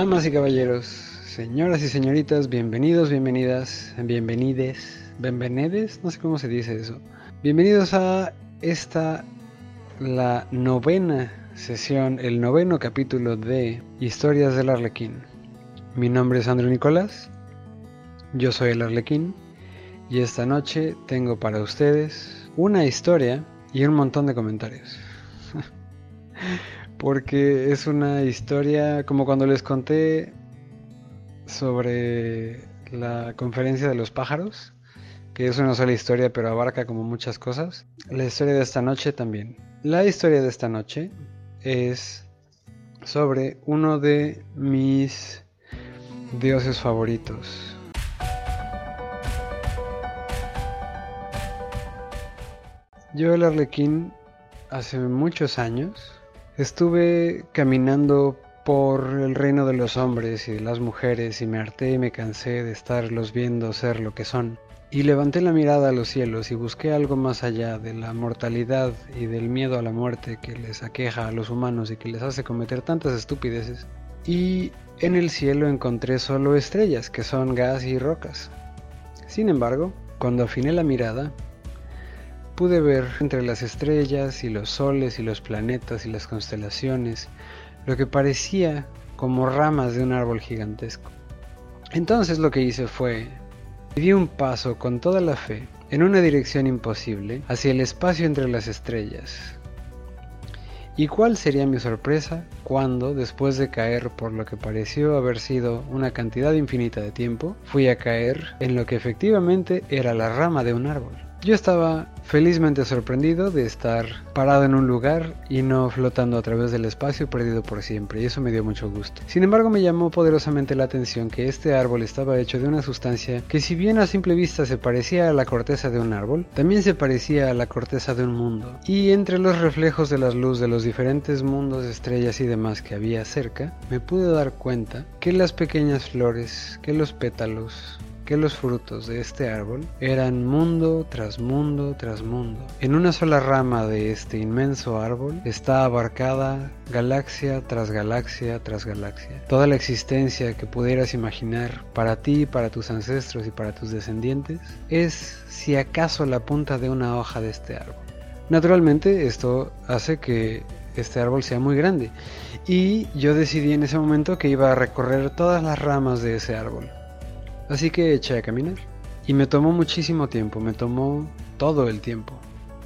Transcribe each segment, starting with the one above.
Damas y caballeros, señoras y señoritas, bienvenidos, bienvenidas, bienvenides, bienvenides, no sé cómo se dice eso. Bienvenidos a esta, la novena sesión, el noveno capítulo de Historias del Arlequín. Mi nombre es Andrew Nicolás, yo soy el Arlequín y esta noche tengo para ustedes una historia y un montón de comentarios. porque es una historia como cuando les conté sobre la conferencia de los pájaros, que es una sola historia pero abarca como muchas cosas. La historia de esta noche también. La historia de esta noche es sobre uno de mis dioses favoritos. Yo el arlequín hace muchos años Estuve caminando por el reino de los hombres y de las mujeres y me harté y me cansé de estarlos viendo ser lo que son. Y levanté la mirada a los cielos y busqué algo más allá de la mortalidad y del miedo a la muerte que les aqueja a los humanos y que les hace cometer tantas estupideces. Y en el cielo encontré solo estrellas, que son gas y rocas. Sin embargo, cuando afiné la mirada, pude ver entre las estrellas y los soles y los planetas y las constelaciones lo que parecía como ramas de un árbol gigantesco. Entonces lo que hice fue di un paso con toda la fe en una dirección imposible hacia el espacio entre las estrellas. ¿Y cuál sería mi sorpresa cuando, después de caer por lo que pareció haber sido una cantidad infinita de tiempo, fui a caer en lo que efectivamente era la rama de un árbol? Yo estaba felizmente sorprendido de estar parado en un lugar y no flotando a través del espacio perdido por siempre, y eso me dio mucho gusto. Sin embargo, me llamó poderosamente la atención que este árbol estaba hecho de una sustancia que si bien a simple vista se parecía a la corteza de un árbol, también se parecía a la corteza de un mundo. Y entre los reflejos de las luz de los diferentes mundos, estrellas y demás que había cerca, me pude dar cuenta que las pequeñas flores, que los pétalos, que los frutos de este árbol eran mundo tras mundo tras mundo. En una sola rama de este inmenso árbol está abarcada galaxia tras galaxia tras galaxia. Toda la existencia que pudieras imaginar para ti, para tus ancestros y para tus descendientes es si acaso la punta de una hoja de este árbol. Naturalmente esto hace que este árbol sea muy grande y yo decidí en ese momento que iba a recorrer todas las ramas de ese árbol. Así que eché a caminar. Y me tomó muchísimo tiempo, me tomó todo el tiempo.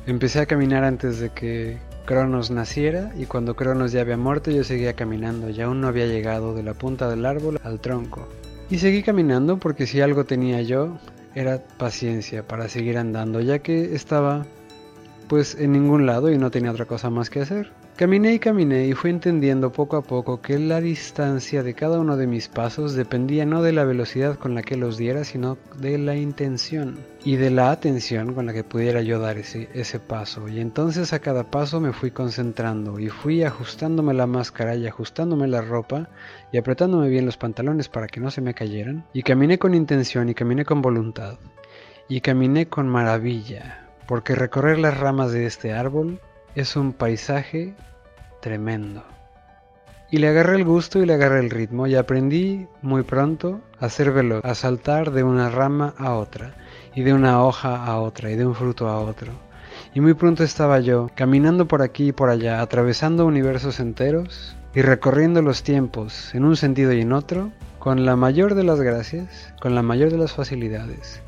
Empecé a caminar antes de que Cronos naciera y cuando Cronos ya había muerto yo seguía caminando y aún no había llegado de la punta del árbol al tronco. Y seguí caminando porque si algo tenía yo era paciencia para seguir andando ya que estaba pues en ningún lado y no tenía otra cosa más que hacer. Caminé y caminé y fui entendiendo poco a poco que la distancia de cada uno de mis pasos dependía no de la velocidad con la que los diera, sino de la intención y de la atención con la que pudiera yo dar ese, ese paso. Y entonces a cada paso me fui concentrando y fui ajustándome la máscara y ajustándome la ropa y apretándome bien los pantalones para que no se me cayeran. Y caminé con intención y caminé con voluntad. Y caminé con maravilla, porque recorrer las ramas de este árbol es un paisaje tremendo. Y le agarré el gusto y le agarré el ritmo y aprendí muy pronto a ser veloz, a saltar de una rama a otra, y de una hoja a otra, y de un fruto a otro. Y muy pronto estaba yo, caminando por aquí y por allá, atravesando universos enteros y recorriendo los tiempos en un sentido y en otro, con la mayor de las gracias, con la mayor de las facilidades,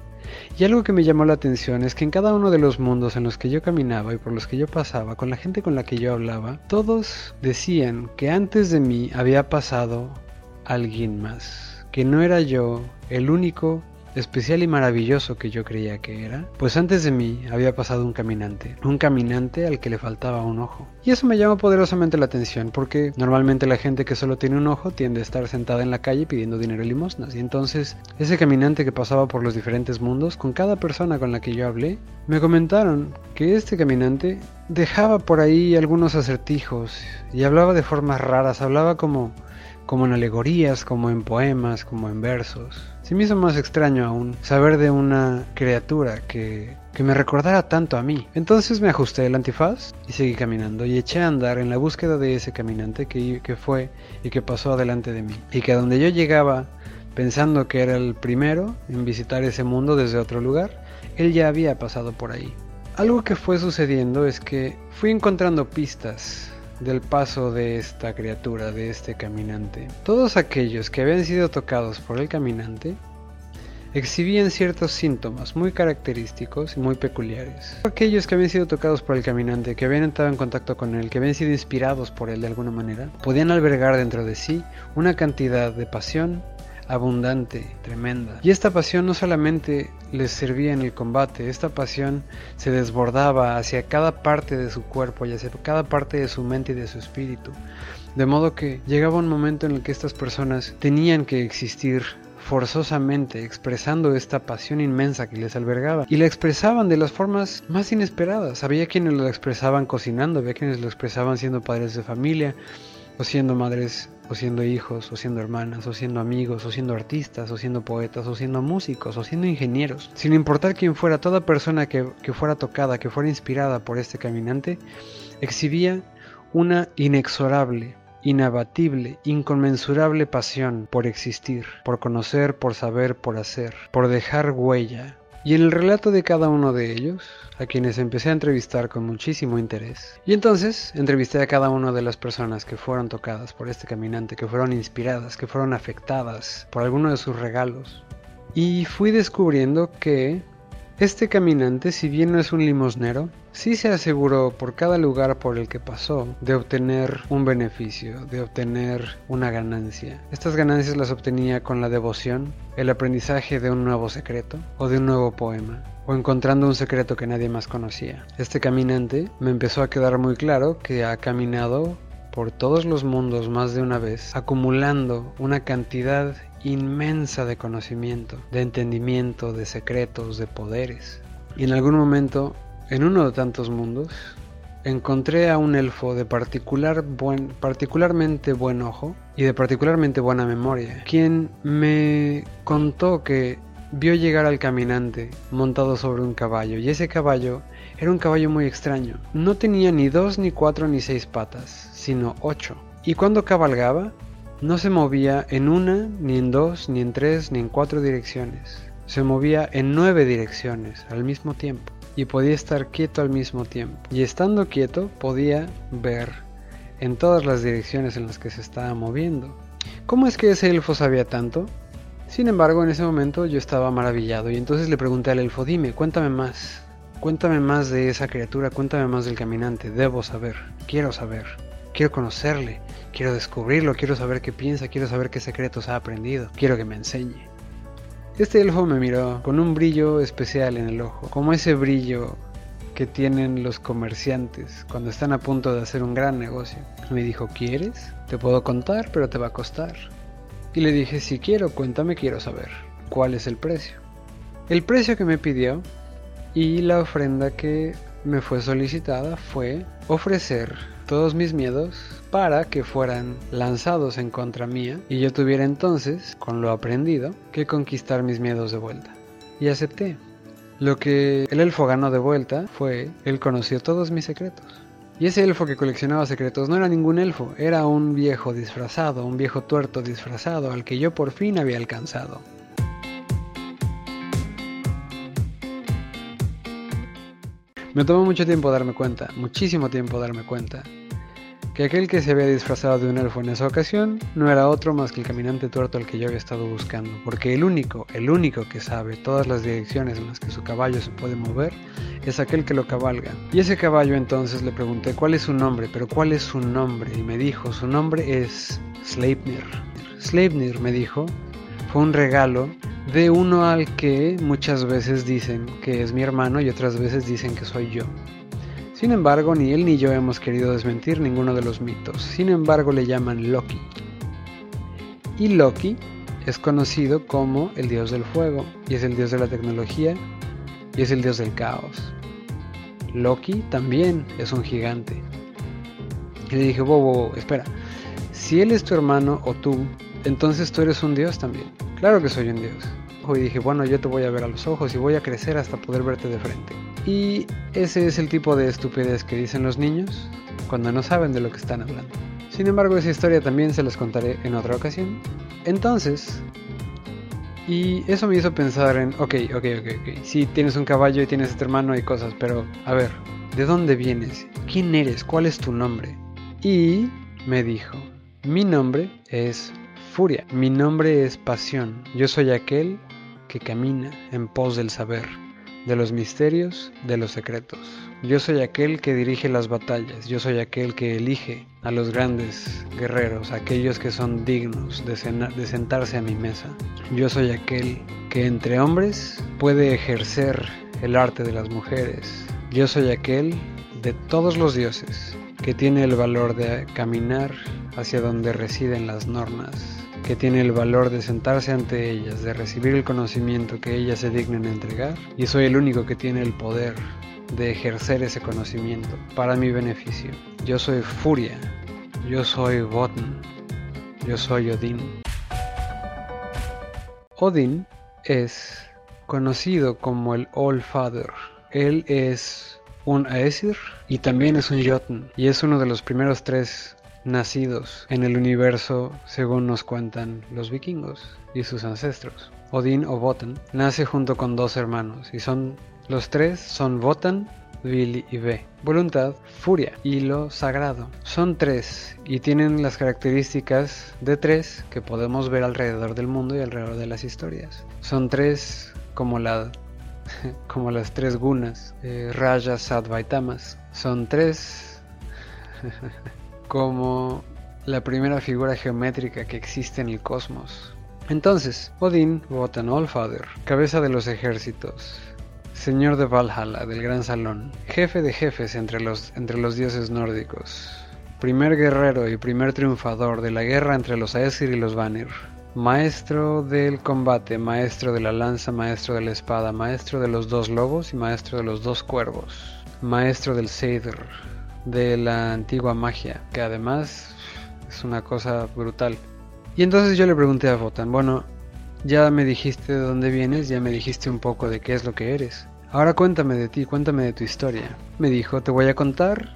y algo que me llamó la atención es que en cada uno de los mundos en los que yo caminaba y por los que yo pasaba, con la gente con la que yo hablaba, todos decían que antes de mí había pasado alguien más, que no era yo el único especial y maravilloso que yo creía que era, pues antes de mí había pasado un caminante, un caminante al que le faltaba un ojo. Y eso me llama poderosamente la atención porque normalmente la gente que solo tiene un ojo tiende a estar sentada en la calle pidiendo dinero y limosnas. Y entonces ese caminante que pasaba por los diferentes mundos, con cada persona con la que yo hablé, me comentaron que este caminante dejaba por ahí algunos acertijos y hablaba de formas raras, hablaba como como en alegorías, como en poemas, como en versos. Se me hizo más extraño aún saber de una criatura que que me recordara tanto a mí. Entonces me ajusté el antifaz y seguí caminando y eché a andar en la búsqueda de ese caminante que, que fue y que pasó adelante de mí. Y que donde yo llegaba pensando que era el primero en visitar ese mundo desde otro lugar, él ya había pasado por ahí. Algo que fue sucediendo es que fui encontrando pistas del paso de esta criatura, de este caminante. Todos aquellos que habían sido tocados por el caminante exhibían ciertos síntomas muy característicos y muy peculiares. Aquellos que habían sido tocados por el caminante, que habían entrado en contacto con él, que habían sido inspirados por él de alguna manera, podían albergar dentro de sí una cantidad de pasión abundante, tremenda. Y esta pasión no solamente les servía en el combate, esta pasión se desbordaba hacia cada parte de su cuerpo y hacia cada parte de su mente y de su espíritu. De modo que llegaba un momento en el que estas personas tenían que existir forzosamente expresando esta pasión inmensa que les albergaba y la expresaban de las formas más inesperadas. Había quienes lo expresaban cocinando, había quienes lo expresaban siendo padres de familia o siendo madres o siendo hijos, o siendo hermanas, o siendo amigos, o siendo artistas, o siendo poetas, o siendo músicos, o siendo ingenieros. Sin importar quién fuera, toda persona que, que fuera tocada, que fuera inspirada por este caminante, exhibía una inexorable, inabatible, inconmensurable pasión por existir, por conocer, por saber, por hacer, por dejar huella, y en el relato de cada uno de ellos, a quienes empecé a entrevistar con muchísimo interés, y entonces entrevisté a cada una de las personas que fueron tocadas por este caminante, que fueron inspiradas, que fueron afectadas por alguno de sus regalos, y fui descubriendo que este caminante, si bien no es un limosnero, sí se aseguró por cada lugar por el que pasó de obtener un beneficio, de obtener una ganancia. Estas ganancias las obtenía con la devoción, el aprendizaje de un nuevo secreto o de un nuevo poema o encontrando un secreto que nadie más conocía. Este caminante me empezó a quedar muy claro que ha caminado por todos los mundos más de una vez, acumulando una cantidad inmensa de conocimiento, de entendimiento, de secretos, de poderes. Y en algún momento, en uno de tantos mundos, encontré a un elfo de particular buen, particularmente buen ojo y de particularmente buena memoria, quien me contó que vio llegar al caminante montado sobre un caballo, y ese caballo era un caballo muy extraño. No tenía ni dos, ni cuatro, ni seis patas, sino ocho. Y cuando cabalgaba, no se movía en una, ni en dos, ni en tres, ni en cuatro direcciones. Se movía en nueve direcciones al mismo tiempo y podía estar quieto al mismo tiempo. Y estando quieto podía ver en todas las direcciones en las que se estaba moviendo. ¿Cómo es que ese elfo sabía tanto? Sin embargo, en ese momento yo estaba maravillado y entonces le pregunté al elfo, dime, cuéntame más. Cuéntame más de esa criatura, cuéntame más del caminante. Debo saber, quiero saber, quiero conocerle, Quiero descubrirlo, quiero saber qué piensa, quiero saber qué secretos ha aprendido, quiero que me enseñe. Este elfo me miró con un brillo especial en el ojo, como ese brillo que tienen los comerciantes cuando están a punto de hacer un gran negocio. Me dijo, ¿quieres? Te puedo contar, pero te va a costar. Y le dije, si quiero, cuéntame, quiero saber. ¿Cuál es el precio? El precio que me pidió y la ofrenda que me fue solicitada fue ofrecer todos mis miedos para que fueran lanzados en contra mía y yo tuviera entonces, con lo aprendido, que conquistar mis miedos de vuelta. Y acepté. Lo que el elfo ganó de vuelta fue, él conoció todos mis secretos. Y ese elfo que coleccionaba secretos no era ningún elfo, era un viejo disfrazado, un viejo tuerto disfrazado al que yo por fin había alcanzado. Me tomó mucho tiempo darme cuenta, muchísimo tiempo darme cuenta, que aquel que se había disfrazado de un elfo en esa ocasión no era otro más que el caminante tuerto al que yo había estado buscando, porque el único, el único que sabe todas las direcciones en las que su caballo se puede mover es aquel que lo cabalga. Y ese caballo entonces le pregunté cuál es su nombre, pero cuál es su nombre, y me dijo, su nombre es Sleipnir. Sleipnir me dijo, fue un regalo de uno al que muchas veces dicen que es mi hermano y otras veces dicen que soy yo. Sin embargo, ni él ni yo hemos querido desmentir ninguno de los mitos. Sin embargo, le llaman Loki. Y Loki es conocido como el dios del fuego, y es el dios de la tecnología, y es el dios del caos. Loki también es un gigante. Y le dije, bobo, espera, si él es tu hermano o tú, entonces tú eres un dios también. Claro que soy un dios. y dije, bueno, yo te voy a ver a los ojos y voy a crecer hasta poder verte de frente. Y ese es el tipo de estupidez que dicen los niños cuando no saben de lo que están hablando. Sin embargo, esa historia también se las contaré en otra ocasión. Entonces, y eso me hizo pensar en, ok, ok, ok, ok, sí, tienes un caballo y tienes este hermano y cosas, pero a ver, ¿de dónde vienes? ¿Quién eres? ¿Cuál es tu nombre? Y me dijo, mi nombre es Furia, mi nombre es Pasión, yo soy aquel que camina en pos del saber, de los misterios, de los secretos. Yo soy aquel que dirige las batallas, yo soy aquel que elige a los grandes guerreros, aquellos que son dignos de, sentarse a mi mesa. Yo soy aquel que entre hombres puede ejercer el arte de las mujeres. Yo soy aquel de todos los dioses que tiene el valor de caminar hacia donde residen las nornas, que tiene el valor de sentarse ante ellas, de recibir el conocimiento que ellas se dignen entregar, y soy el único que tiene el poder de ejercer ese conocimiento para mi beneficio. Yo soy Furia, yo soy Votan, yo soy Odín. Odín es conocido como el All Father. Él es un Aesir y también es un Jotun y es uno de los primeros tres nacidos en el universo según nos cuentan los vikingos y sus ancestros. Odín o Votan nace junto con dos hermanos y son los tres son Votan, Vili y Ve. Voluntad, furia y lo sagrado. Son tres y tienen las características de tres que podemos ver alrededor del mundo y alrededor de las historias. Son tres como la como las tres gunas, eh, Rajas, Sattva y Tamas. Son tres como la primera figura geométrica que existe en el cosmos. Entonces, Odín, Wotan Allfather, cabeza de los ejércitos, señor de Valhalla, del Gran Salón, jefe de jefes entre los, entre los dioses nórdicos, primer guerrero y primer triunfador de la guerra entre los Aesir y los Vanir, maestro del combate, maestro de la lanza, maestro de la espada, maestro de los dos lobos y maestro de los dos cuervos, maestro del Seidr, de la antigua magia, que además es una cosa brutal. Y entonces yo le pregunté a Votan, bueno, ya me dijiste de dónde vienes, ya me dijiste un poco de qué es lo que eres. Ahora cuéntame de ti, cuéntame de tu historia. Me dijo, te voy a contar.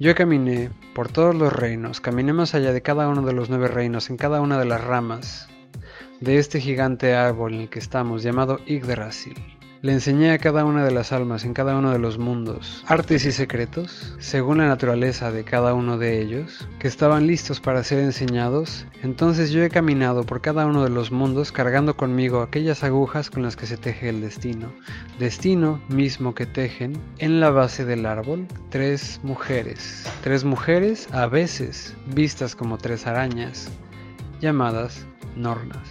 Yo caminé por todos los reinos, caminé más allá de cada uno de los nueve reinos, en cada una de las ramas de este gigante árbol en el que estamos, llamado Yggdrasil. Le enseñé a cada una de las almas en cada uno de los mundos artes y secretos, según la naturaleza de cada uno de ellos, que estaban listos para ser enseñados. Entonces yo he caminado por cada uno de los mundos cargando conmigo aquellas agujas con las que se teje el destino. Destino mismo que tejen en la base del árbol tres mujeres. Tres mujeres a veces vistas como tres arañas, llamadas Nornas.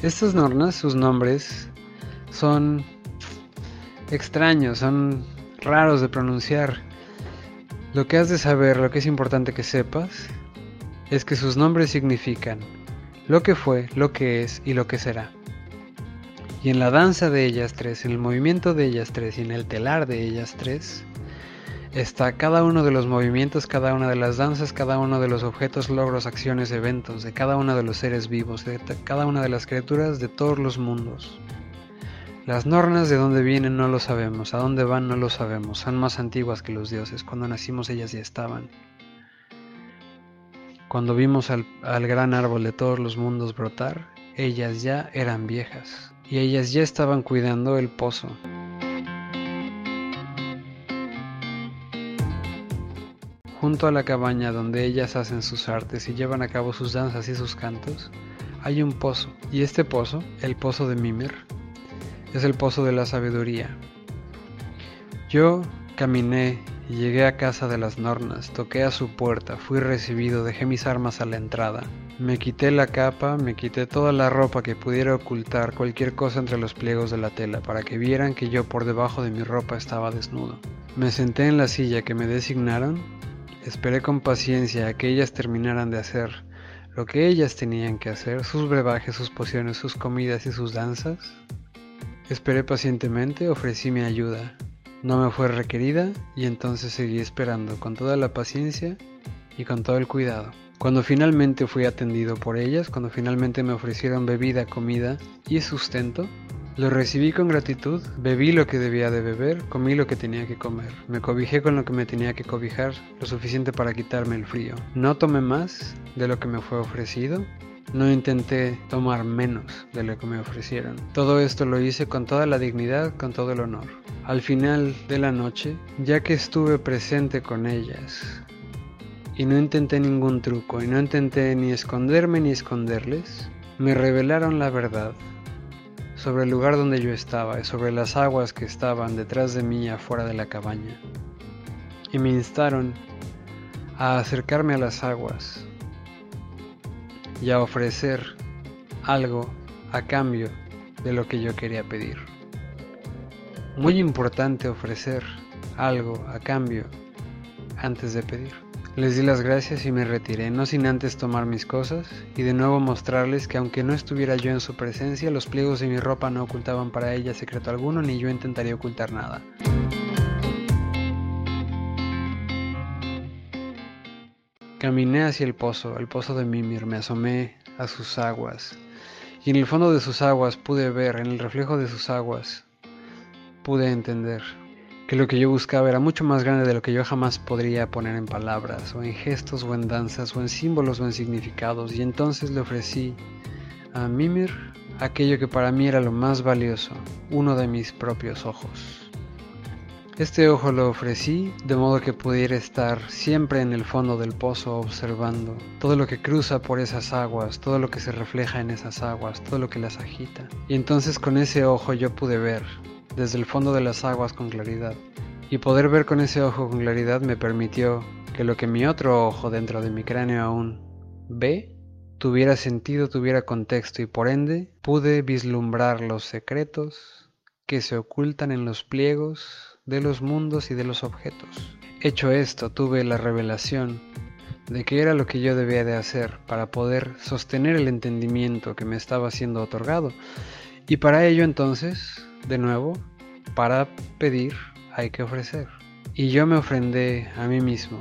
Estas nornas, sus nombres, son extraños, son raros de pronunciar. Lo que has de saber, lo que es importante que sepas, es que sus nombres significan lo que fue, lo que es y lo que será. Y en la danza de ellas tres, en el movimiento de ellas tres y en el telar de ellas tres, está cada uno de los movimientos, cada una de las danzas, cada uno de los objetos, logros, acciones, eventos, de cada uno de los seres vivos, de cada una de las criaturas de todos los mundos. Las nornas de dónde vienen no lo sabemos, a dónde van no lo sabemos, son más antiguas que los dioses, cuando nacimos ellas ya estaban. Cuando vimos al, al gran árbol de todos los mundos brotar, ellas ya eran viejas, y ellas ya estaban cuidando el pozo. Junto a la cabaña donde ellas hacen sus artes y llevan a cabo sus danzas y sus cantos, hay un pozo, y este pozo, el pozo de Mimir, es el pozo de la sabiduría. Yo caminé y llegué a casa de las Nornas, toqué a su puerta, fui recibido, dejé mis armas a la entrada. Me quité la capa, me quité toda la ropa que pudiera ocultar cualquier cosa entre los pliegos de la tela para que vieran que yo por debajo de mi ropa estaba desnudo. Me senté en la silla que me designaron Esperé con paciencia a que ellas terminaran de hacer lo que ellas tenían que hacer, sus brebajes, sus pociones, sus comidas y sus danzas. Esperé pacientemente, ofrecí mi ayuda. no me fue requerida y entonces seguí esperando con toda la paciencia y con todo el cuidado. Cuando finalmente fui atendido por ellas, cuando finalmente me ofrecieron bebida, comida y sustento, lo recibí con gratitud, bebí lo que debía de beber, comí lo que tenía que comer, me cobijé con lo que me tenía que cobijar, lo suficiente para quitarme el frío. No tomé más de lo que me fue ofrecido, no intenté tomar menos de lo que me ofrecieron. Todo esto lo hice con toda la dignidad, con todo el honor. Al final de la noche, ya que estuve presente con ellas, y no intenté ningún truco, y no intenté ni esconderme ni esconderles, me revelaron la verdad sobre el lugar donde yo estaba y sobre las aguas que estaban detrás de mí afuera de la cabaña. Y me instaron a acercarme a las aguas y a ofrecer algo a cambio de lo que yo quería pedir. Muy importante ofrecer algo a cambio antes de pedir. Les di las gracias y me retiré, no sin antes tomar mis cosas y de nuevo mostrarles que aunque no estuviera yo en su presencia, los pliegos de mi ropa no ocultaban para ella secreto alguno ni yo intentaría ocultar nada. Caminé hacia el pozo, el pozo de Mimir, me asomé a sus aguas y en el fondo de sus aguas pude ver, en el reflejo de sus aguas, pude entender que lo que yo buscaba era mucho más grande de lo que yo jamás podría poner en palabras, o en gestos, o en danzas, o en símbolos, o en significados, y entonces le ofrecí a Mimir aquello que para mí era lo más valioso, uno de mis propios ojos. Este ojo lo ofrecí de modo que pudiera estar siempre en el fondo del pozo observando todo lo que cruza por esas aguas, todo lo que se refleja en esas aguas, todo lo que las agita. Y entonces con ese ojo yo pude ver desde el fondo de las aguas con claridad. Y poder ver con ese ojo con claridad me permitió que lo que mi otro ojo dentro de mi cráneo aún ve tuviera sentido, tuviera contexto y por ende pude vislumbrar los secretos que se ocultan en los pliegos de los mundos y de los objetos. Hecho esto, tuve la revelación de que era lo que yo debía de hacer para poder sostener el entendimiento que me estaba siendo otorgado. Y para ello entonces de nuevo, para pedir hay que ofrecer. Y yo me ofrendé a mí mismo,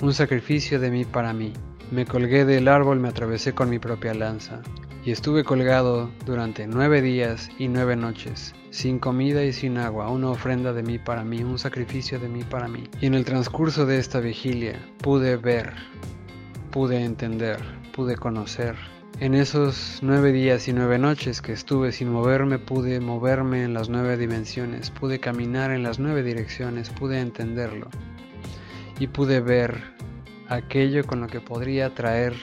un sacrificio de mí para mí. Me colgué del árbol, me atravesé con mi propia lanza, y estuve colgado durante nueve días y nueve noches, sin comida y sin agua, una ofrenda de mí para mí, un sacrificio de mí para mí. Y en el transcurso de esta vigilia pude ver, pude entender, pude conocer en esos nueve días y nueve noches que estuve sin moverme, pude moverme en las nueve dimensiones, pude caminar en las nueve direcciones, pude entenderlo y pude ver aquello con lo que podría traer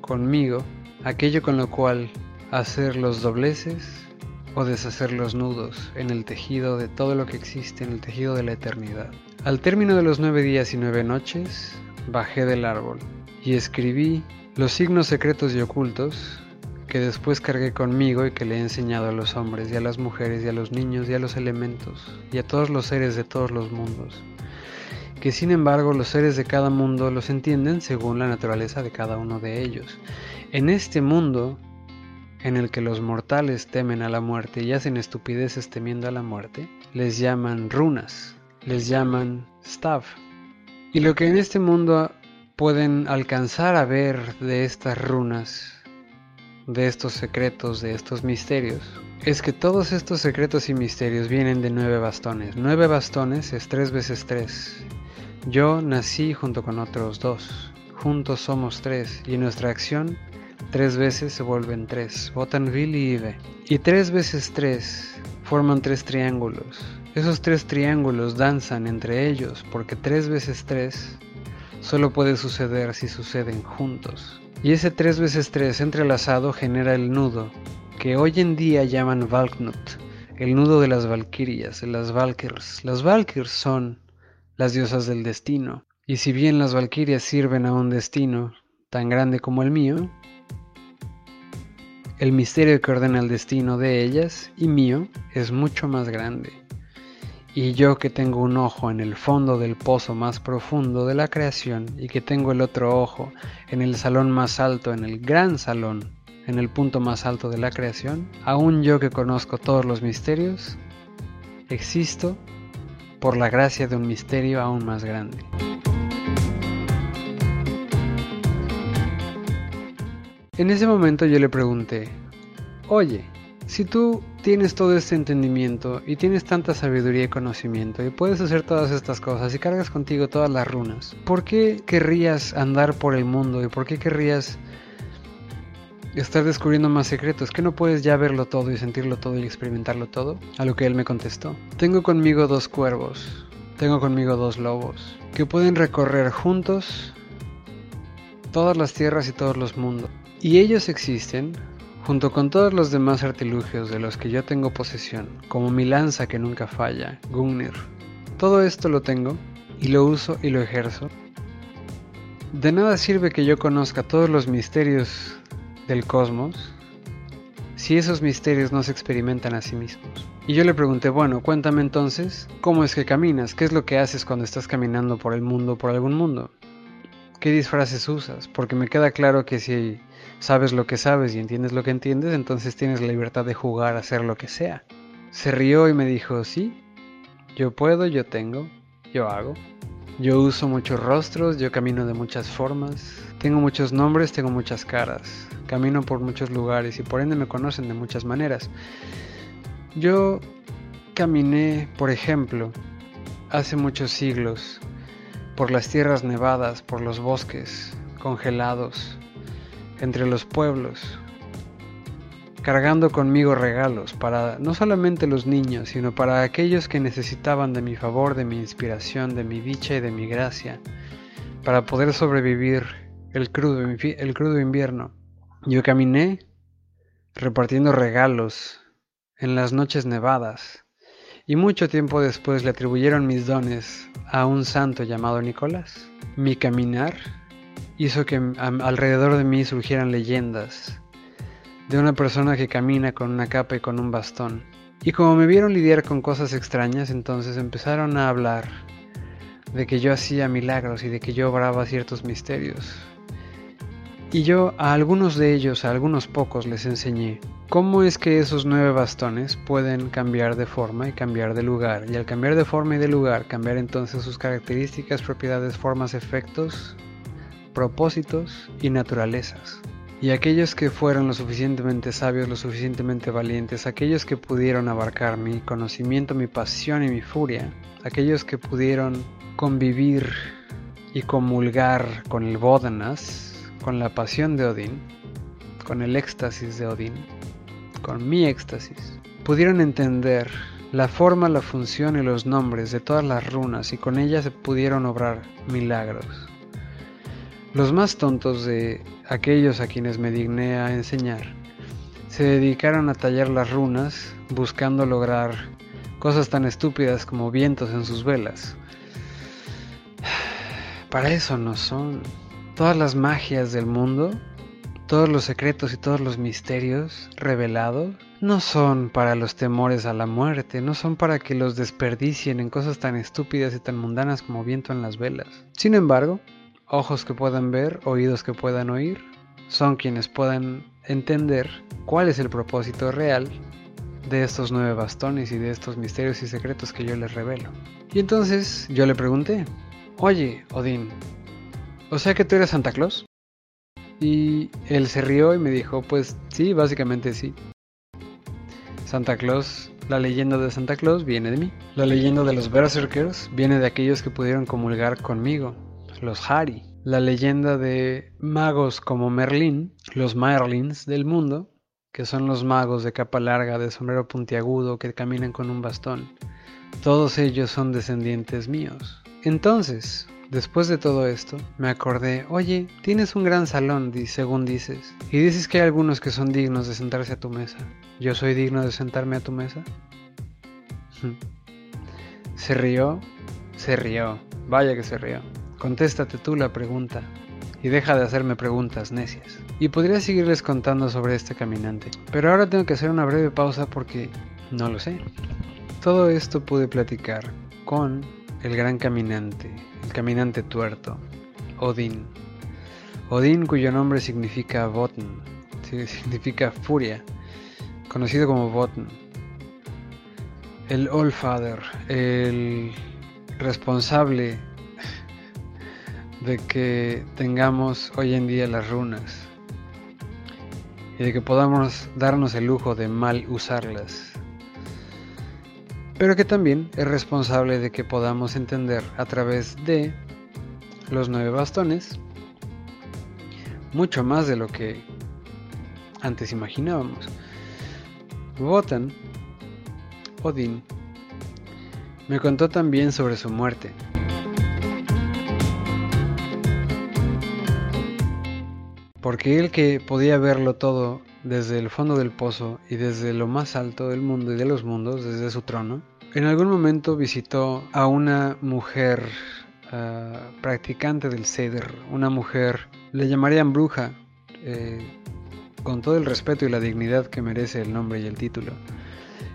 conmigo, aquello con lo cual hacer los dobleces o deshacer los nudos en el tejido de todo lo que existe, en el tejido de la eternidad. Al término de los nueve días y nueve noches, bajé del árbol y escribí los signos secretos y ocultos que después cargué conmigo y que le he enseñado a los hombres y a las mujeres y a los niños y a los elementos y a todos los seres de todos los mundos, que sin embargo los seres de cada mundo los entienden según la naturaleza de cada uno de ellos. En este mundo en el que los mortales temen a la muerte y hacen estupideces temiendo a la muerte, les llaman runas, les llaman staff. Y lo que en este mundo pueden alcanzar a ver de estas runas, de estos secretos, de estos misterios, es que todos estos secretos y misterios vienen de nueve bastones. Nueve bastones es tres veces tres. Yo nací junto con otros dos. Juntos somos tres y nuestra acción tres veces se vuelven tres. Botanville y Ive. Y tres veces tres forman tres triángulos. Esos tres triángulos danzan entre ellos porque tres veces tres solo puede suceder si suceden juntos. Y ese 3 veces 3 entrelazado genera el nudo, que hoy en día llaman Valknut, el nudo de las Valkyrias, de las Valkyrs. Las Valkyrs son las diosas del destino, y si bien las Valkyrias sirven a un destino tan grande como el mío, el misterio que ordena el destino de ellas y mío es mucho más grande. Y yo que tengo un ojo en el fondo del pozo más profundo de la creación y que tengo el otro ojo en el salón más alto, en el gran salón, en el punto más alto de la creación, aún yo que conozco todos los misterios, existo por la gracia de un misterio aún más grande. En ese momento yo le pregunté, oye, si tú tienes todo este entendimiento y tienes tanta sabiduría y conocimiento y puedes hacer todas estas cosas y cargas contigo todas las runas, ¿por qué querrías andar por el mundo y por qué querrías estar descubriendo más secretos? ¿Que no puedes ya verlo todo y sentirlo todo y experimentarlo todo? A lo que él me contestó. Tengo conmigo dos cuervos, tengo conmigo dos lobos, que pueden recorrer juntos todas las tierras y todos los mundos. Y ellos existen junto con todos los demás artilugios de los que yo tengo posesión, como mi lanza que nunca falla, Gungnir. Todo esto lo tengo y lo uso y lo ejerzo. De nada sirve que yo conozca todos los misterios del cosmos si esos misterios no se experimentan a sí mismos. Y yo le pregunté, bueno, cuéntame entonces, ¿cómo es que caminas? ¿Qué es lo que haces cuando estás caminando por el mundo, por algún mundo? ¿Qué disfraces usas? Porque me queda claro que si sabes lo que sabes y entiendes lo que entiendes, entonces tienes la libertad de jugar hacer lo que sea. Se rió y me dijo, sí, yo puedo, yo tengo, yo hago. Yo uso muchos rostros, yo camino de muchas formas, tengo muchos nombres, tengo muchas caras, camino por muchos lugares y por ende me conocen de muchas maneras. Yo caminé, por ejemplo, hace muchos siglos por las tierras nevadas, por los bosques congelados, entre los pueblos, cargando conmigo regalos para no solamente los niños, sino para aquellos que necesitaban de mi favor, de mi inspiración, de mi dicha y de mi gracia, para poder sobrevivir el crudo, el crudo invierno. Yo caminé repartiendo regalos en las noches nevadas, y mucho tiempo después le atribuyeron mis dones a un santo llamado Nicolás. Mi caminar hizo que alrededor de mí surgieran leyendas de una persona que camina con una capa y con un bastón. Y como me vieron lidiar con cosas extrañas, entonces empezaron a hablar de que yo hacía milagros y de que yo obraba ciertos misterios. Y yo a algunos de ellos, a algunos pocos, les enseñé cómo es que esos nueve bastones pueden cambiar de forma y cambiar de lugar. Y al cambiar de forma y de lugar, cambiar entonces sus características, propiedades, formas, efectos, propósitos y naturalezas. Y aquellos que fueron lo suficientemente sabios, lo suficientemente valientes, aquellos que pudieron abarcar mi conocimiento, mi pasión y mi furia, aquellos que pudieron convivir y comulgar con el Bodanas, con la pasión de Odín, con el éxtasis de Odín, con mi éxtasis, pudieron entender la forma, la función y los nombres de todas las runas y con ellas se pudieron obrar milagros. Los más tontos de aquellos a quienes me digné a enseñar se dedicaron a tallar las runas buscando lograr cosas tan estúpidas como vientos en sus velas. Para eso no son todas las magias del mundo, todos los secretos y todos los misterios revelados, no son para los temores a la muerte, no son para que los desperdicien en cosas tan estúpidas y tan mundanas como viento en las velas. Sin embargo, ojos que puedan ver, oídos que puedan oír, son quienes puedan entender cuál es el propósito real de estos nueve bastones y de estos misterios y secretos que yo les revelo. Y entonces yo le pregunté, oye, Odín, o sea que tú eres Santa Claus. Y él se rió y me dijo, pues sí, básicamente sí. Santa Claus, la leyenda de Santa Claus viene de mí. La leyenda de los Berserkers viene de aquellos que pudieron comulgar conmigo, los Hari. La leyenda de magos como Merlín, los Merlins del mundo, que son los magos de capa larga, de sombrero puntiagudo, que caminan con un bastón. Todos ellos son descendientes míos. Entonces, Después de todo esto, me acordé, oye, tienes un gran salón, según dices, y dices que hay algunos que son dignos de sentarse a tu mesa. ¿Yo soy digno de sentarme a tu mesa? se rió, se rió, vaya que se rió. Contéstate tú la pregunta y deja de hacerme preguntas necias. Y podría seguirles contando sobre este caminante, pero ahora tengo que hacer una breve pausa porque no lo sé. Todo esto pude platicar con el gran caminante, el caminante tuerto, Odín. Odín cuyo nombre significa Botn, significa furia, conocido como Botn. El All Father, el responsable de que tengamos hoy en día las runas y de que podamos darnos el lujo de mal usarlas. Pero que también es responsable de que podamos entender a través de los nueve bastones mucho más de lo que antes imaginábamos. Wotan, Odín, me contó también sobre su muerte. Porque él que podía verlo todo desde el fondo del pozo y desde lo más alto del mundo y de los mundos, desde su trono, en algún momento visitó a una mujer uh, practicante del ceder, una mujer, le llamarían bruja, eh, con todo el respeto y la dignidad que merece el nombre y el título.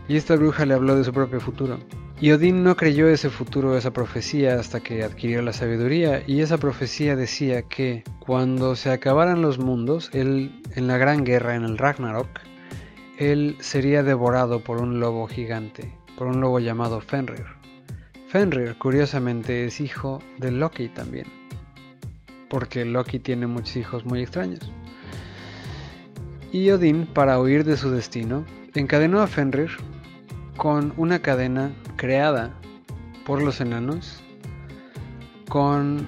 Y esta bruja le habló de su propio futuro. Y Odín no creyó ese futuro, esa profecía, hasta que adquirió la sabiduría, y esa profecía decía que cuando se acabaran los mundos, él, en la gran guerra, en el Ragnarok, él sería devorado por un lobo gigante, por un lobo llamado Fenrir. Fenrir, curiosamente, es hijo de Loki también, porque Loki tiene muchos hijos muy extraños. Y Odín, para huir de su destino, encadenó a Fenrir con una cadena creada por los enanos con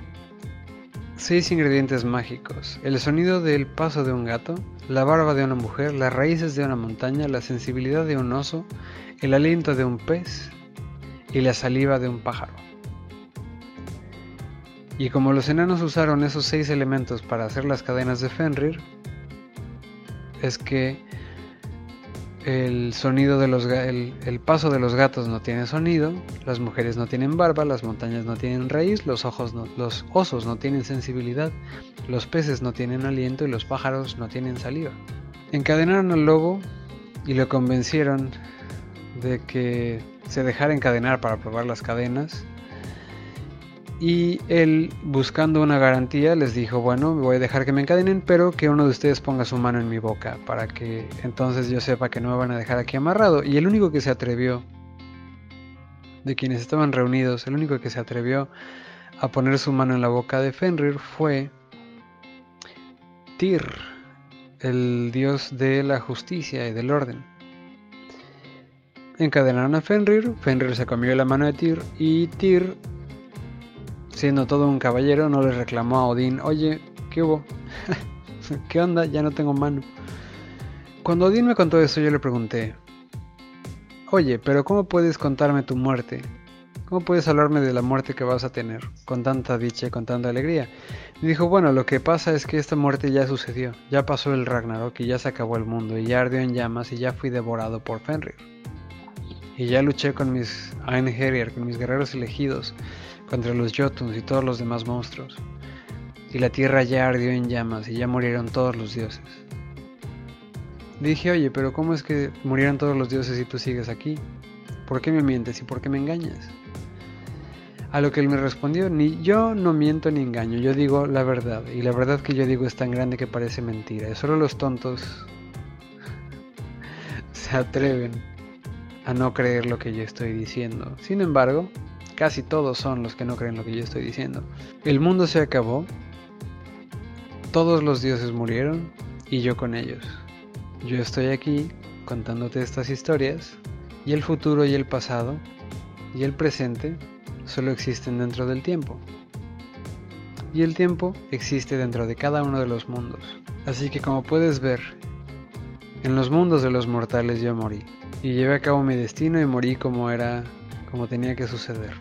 seis ingredientes mágicos. El sonido del paso de un gato, la barba de una mujer, las raíces de una montaña, la sensibilidad de un oso, el aliento de un pez y la saliva de un pájaro. Y como los enanos usaron esos seis elementos para hacer las cadenas de Fenrir, es que el sonido de los el, paso de los gatos no tiene sonido, las mujeres no tienen barba, las montañas no tienen raíz, los ojos los osos no tienen sensibilidad, los peces no tienen aliento y los pájaros no tienen saliva. Encadenaron al lobo y lo convencieron de que se dejara encadenar para probar las cadenas y él, buscando una garantía, les dijo, bueno, voy a dejar que me encadenen, pero que uno de ustedes ponga su mano en mi boca, para que entonces yo sepa que no me van a dejar aquí amarrado. Y el único que se atrevió, de quienes estaban reunidos, el único que se atrevió a poner su mano en la boca de Fenrir fue Tyr, el dios de la justicia y del orden. Encadenaron a Fenrir, Fenrir se comió la mano de Tyr y Tyr siendo todo un caballero, no le reclamó a Odín, oye, ¿qué hubo? ¿Qué onda? Ya no tengo mano. Cuando Odín me contó eso, yo le pregunté, oye, pero ¿cómo puedes contarme tu muerte? ¿Cómo puedes hablarme de la muerte que vas a tener con tanta dicha y con tanta alegría? Me dijo, bueno, lo que pasa es que esta muerte ya sucedió, ya pasó el Ragnarok y ya se acabó el mundo y ya ardió en llamas y ya fui devorado por Fenrir. Y ya luché con mis Einherjar, con mis guerreros elegidos, contra los Jotuns y todos los demás monstruos. Y la tierra ya ardió en llamas y ya murieron todos los dioses. Dije, oye, pero ¿cómo es que murieron todos los dioses y tú sigues aquí? ¿Por qué me mientes y por qué me engañas? A lo que él me respondió, ni yo no miento ni engaño, yo digo la verdad, y la verdad que yo digo es tan grande que parece mentira, y solo los tontos se atreven a no creer lo que yo estoy diciendo. Sin embargo, Casi todos son los que no creen lo que yo estoy diciendo. El mundo se acabó, todos los dioses murieron y yo con ellos. Yo estoy aquí contándote estas historias y el futuro y el pasado y el presente solo existen dentro del tiempo. Y el tiempo existe dentro de cada uno de los mundos. Así que como puedes ver, en los mundos de los mortales yo morí. Y llevé a cabo mi destino y morí como era, como tenía que suceder.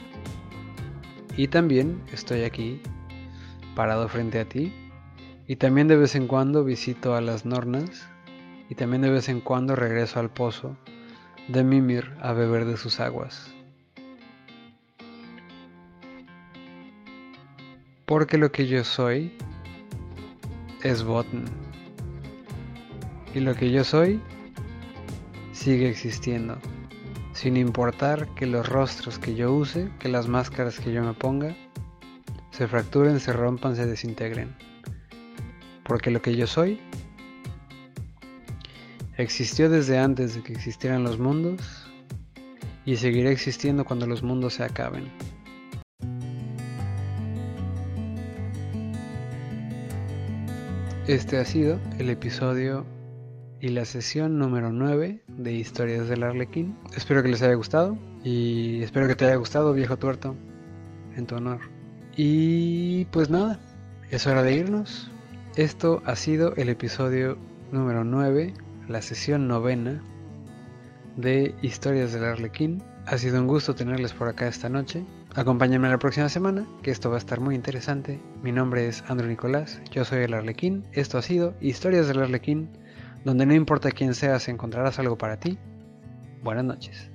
Y también estoy aquí, parado frente a ti. Y también de vez en cuando visito a las Nornas. Y también de vez en cuando regreso al pozo de Mimir a beber de sus aguas. Porque lo que yo soy es Botn. Y lo que yo soy sigue existiendo, sin importar que los rostros que yo use, que las máscaras que yo me ponga, se fracturen, se rompan, se desintegren. Porque lo que yo soy existió desde antes de que existieran los mundos y seguirá existiendo cuando los mundos se acaben. Este ha sido el episodio y la sesión número 9 de Historias del Arlequín. Espero que les haya gustado y espero que te haya gustado, viejo tuerto, en tu honor. Y pues nada, es hora de irnos. Esto ha sido el episodio número 9, la sesión novena de Historias del Arlequín. Ha sido un gusto tenerles por acá esta noche. Acompáñenme la próxima semana, que esto va a estar muy interesante. Mi nombre es Andrew Nicolás, yo soy el Arlequín. Esto ha sido Historias del Arlequín, donde no importa quién seas, encontrarás algo para ti. Buenas noches.